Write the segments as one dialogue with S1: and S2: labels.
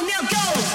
S1: go, now go.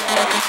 S1: Gracias.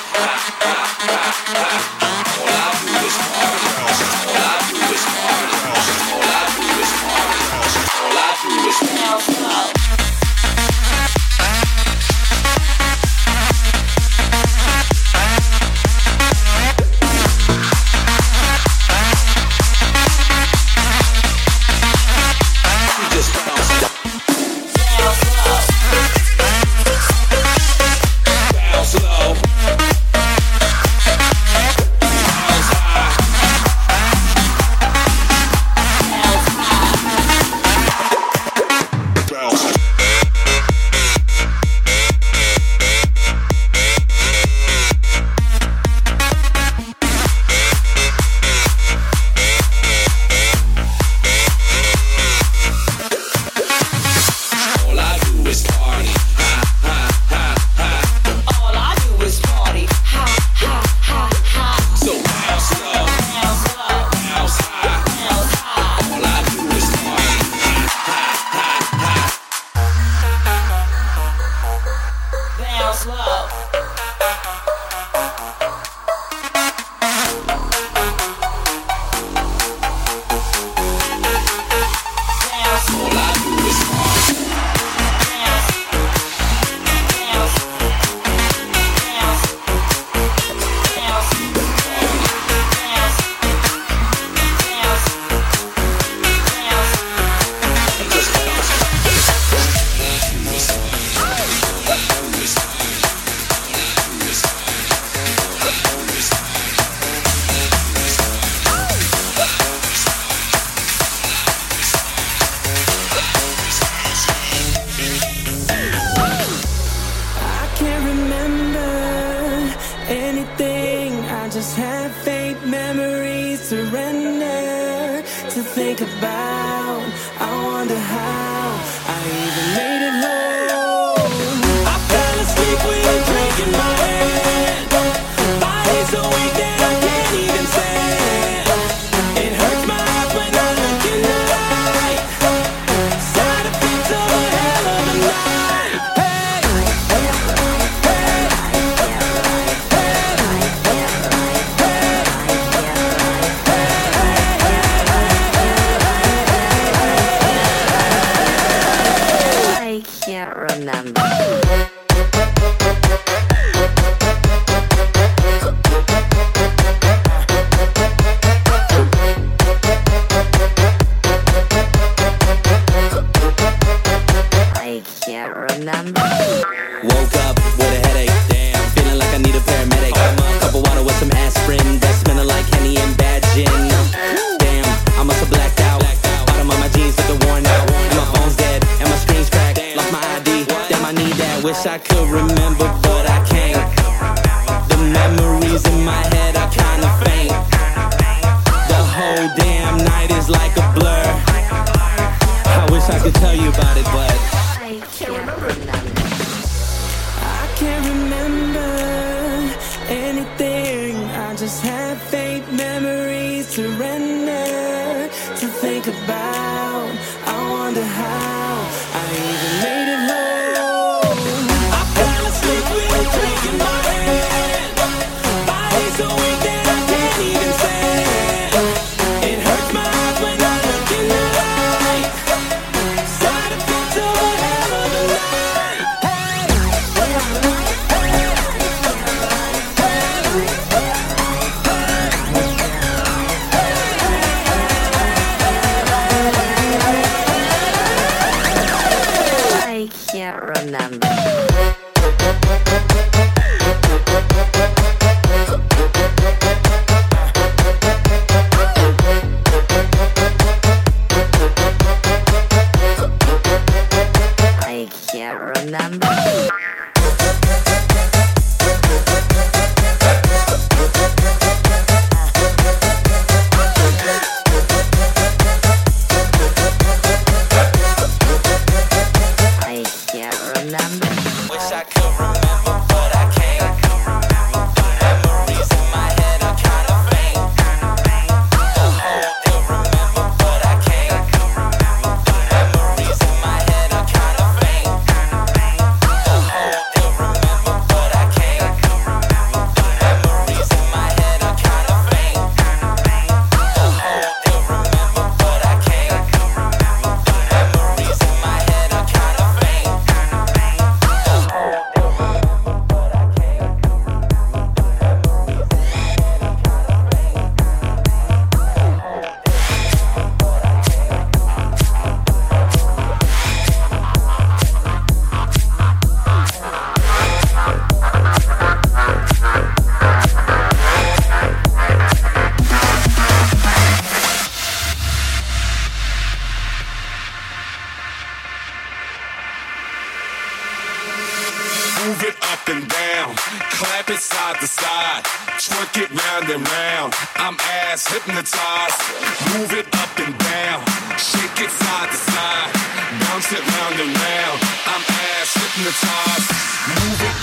S1: faint memories surrender to think about. there, remember? Woke up with a headache, damn. Feeling like I need a paramedic. I'm a cup of water with
S2: some aspirin. That's smelling like Henny and bad gin.
S1: Damn, I must have blacked out. Bottom of my jeans looking worn out. And my phone's dead, and my screen's cracked. Lost my ID, damn, I need that. Wish I could remember, but I can't. The memories in my head are kinda faint. The whole damn night is like a blur. I wish I could tell you
S3: about it, but. bounce it round and round. I'm ass hypnotized. Move it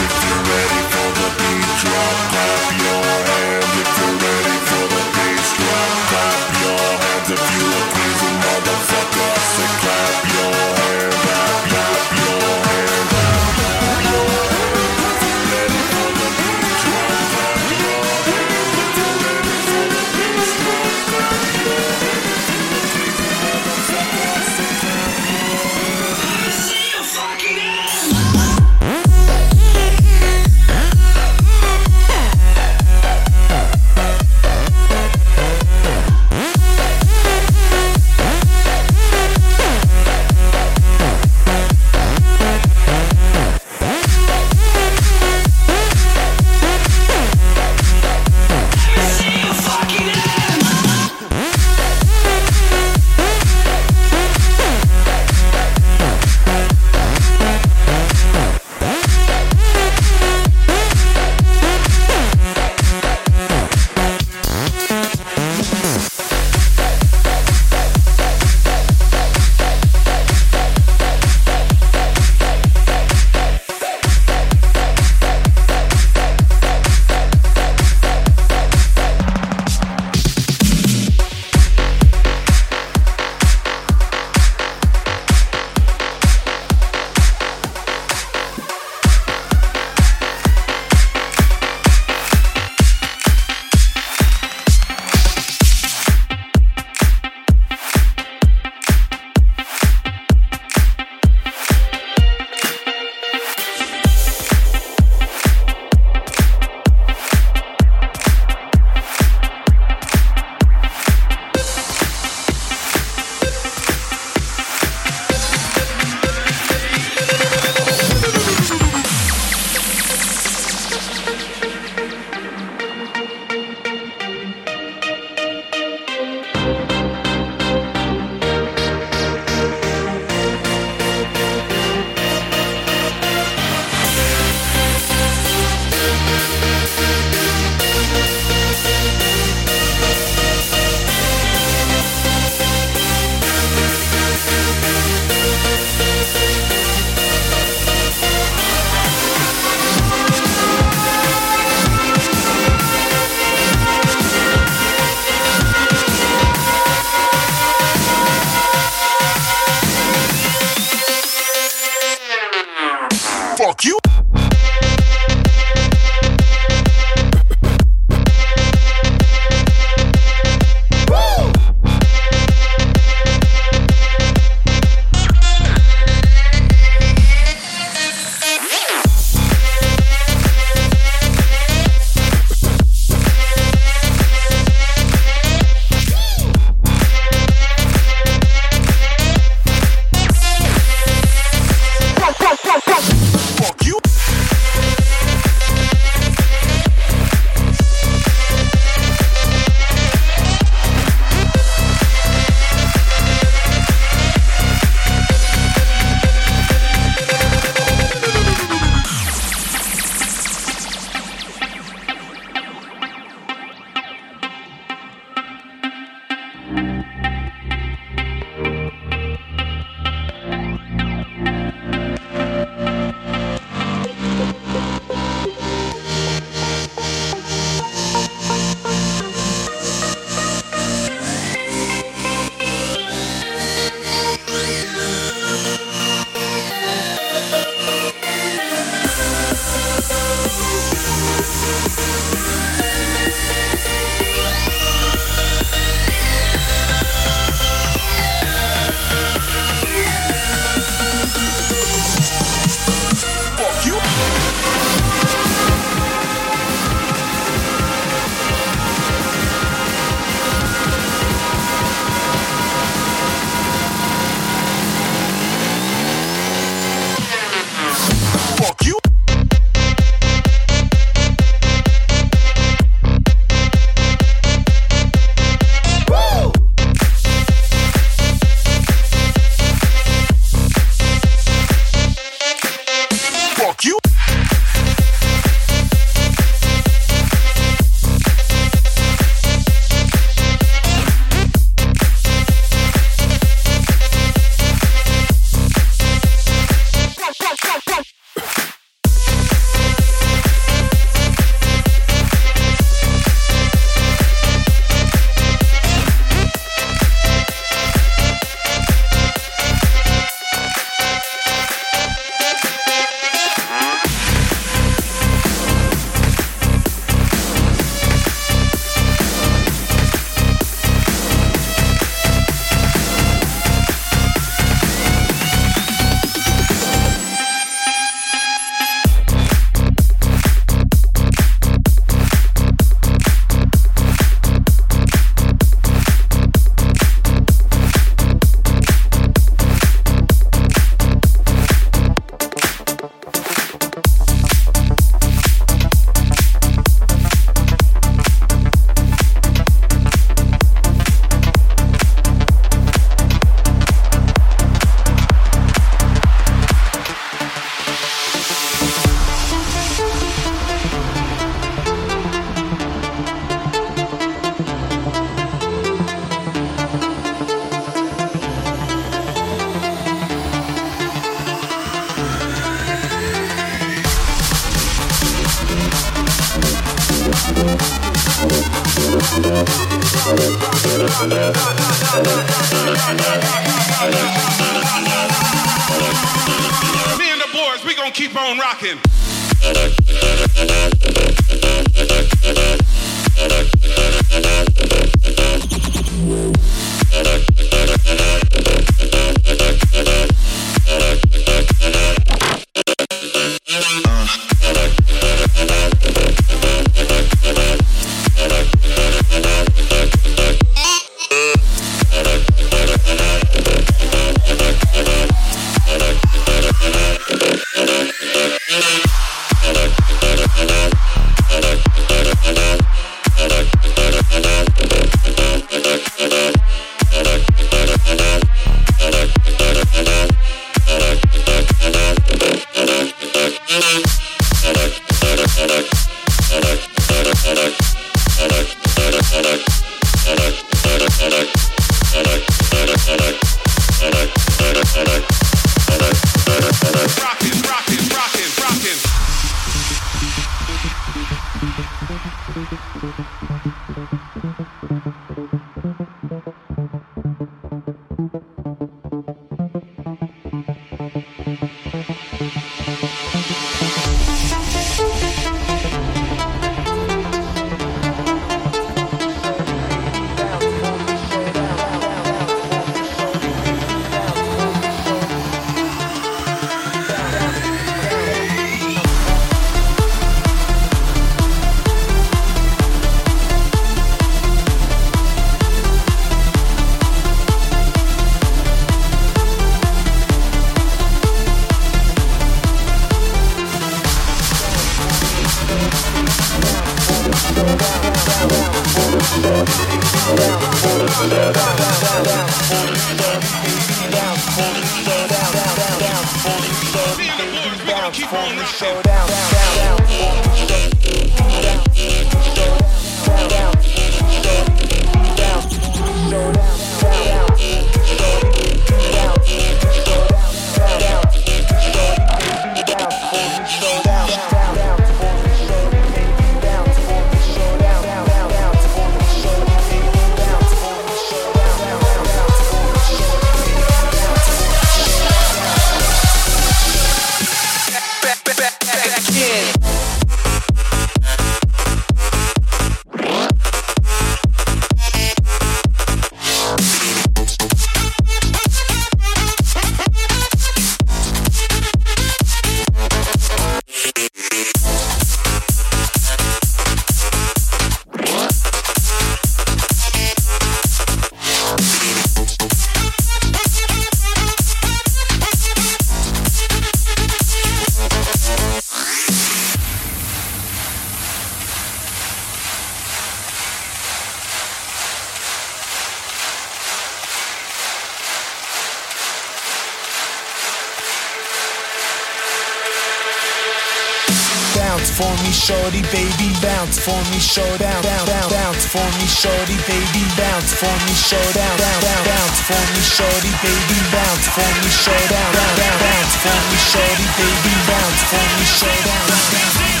S4: for me, shorty, baby. Bounce for me, show down, down, down. Bounce for me, shorty, baby. Bounce for me, show down, down, down. Bounce for me, shorty, baby. Bounce for me, show down, down, down. Bounce for me, shorty, baby. Bounce for me, show down, down, down.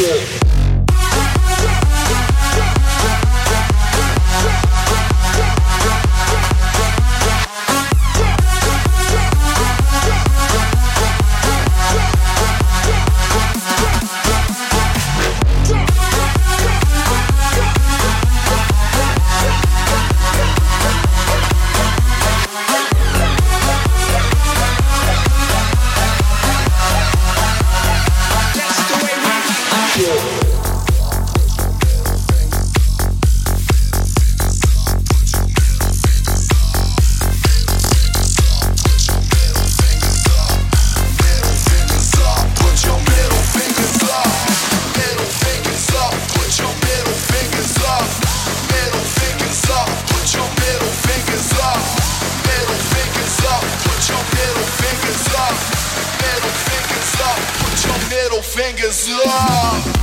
S5: Fingers up.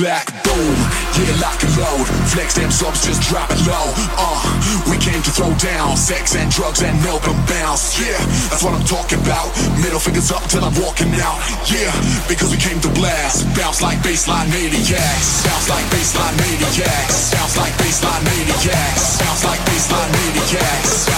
S3: Clack, boom, yeah, lock and load. Flex them subs, just drop it low. Uh, we came to throw down sex and drugs and milk and bounce. Yeah, that's what I'm talking about. Middle fingers up till I'm walking out. Yeah, because we came to blast. Bounce like baseline maniacs. Bounce like baseline maniacs. Bounce like baseline maniacs. Bounce like baseline maniacs.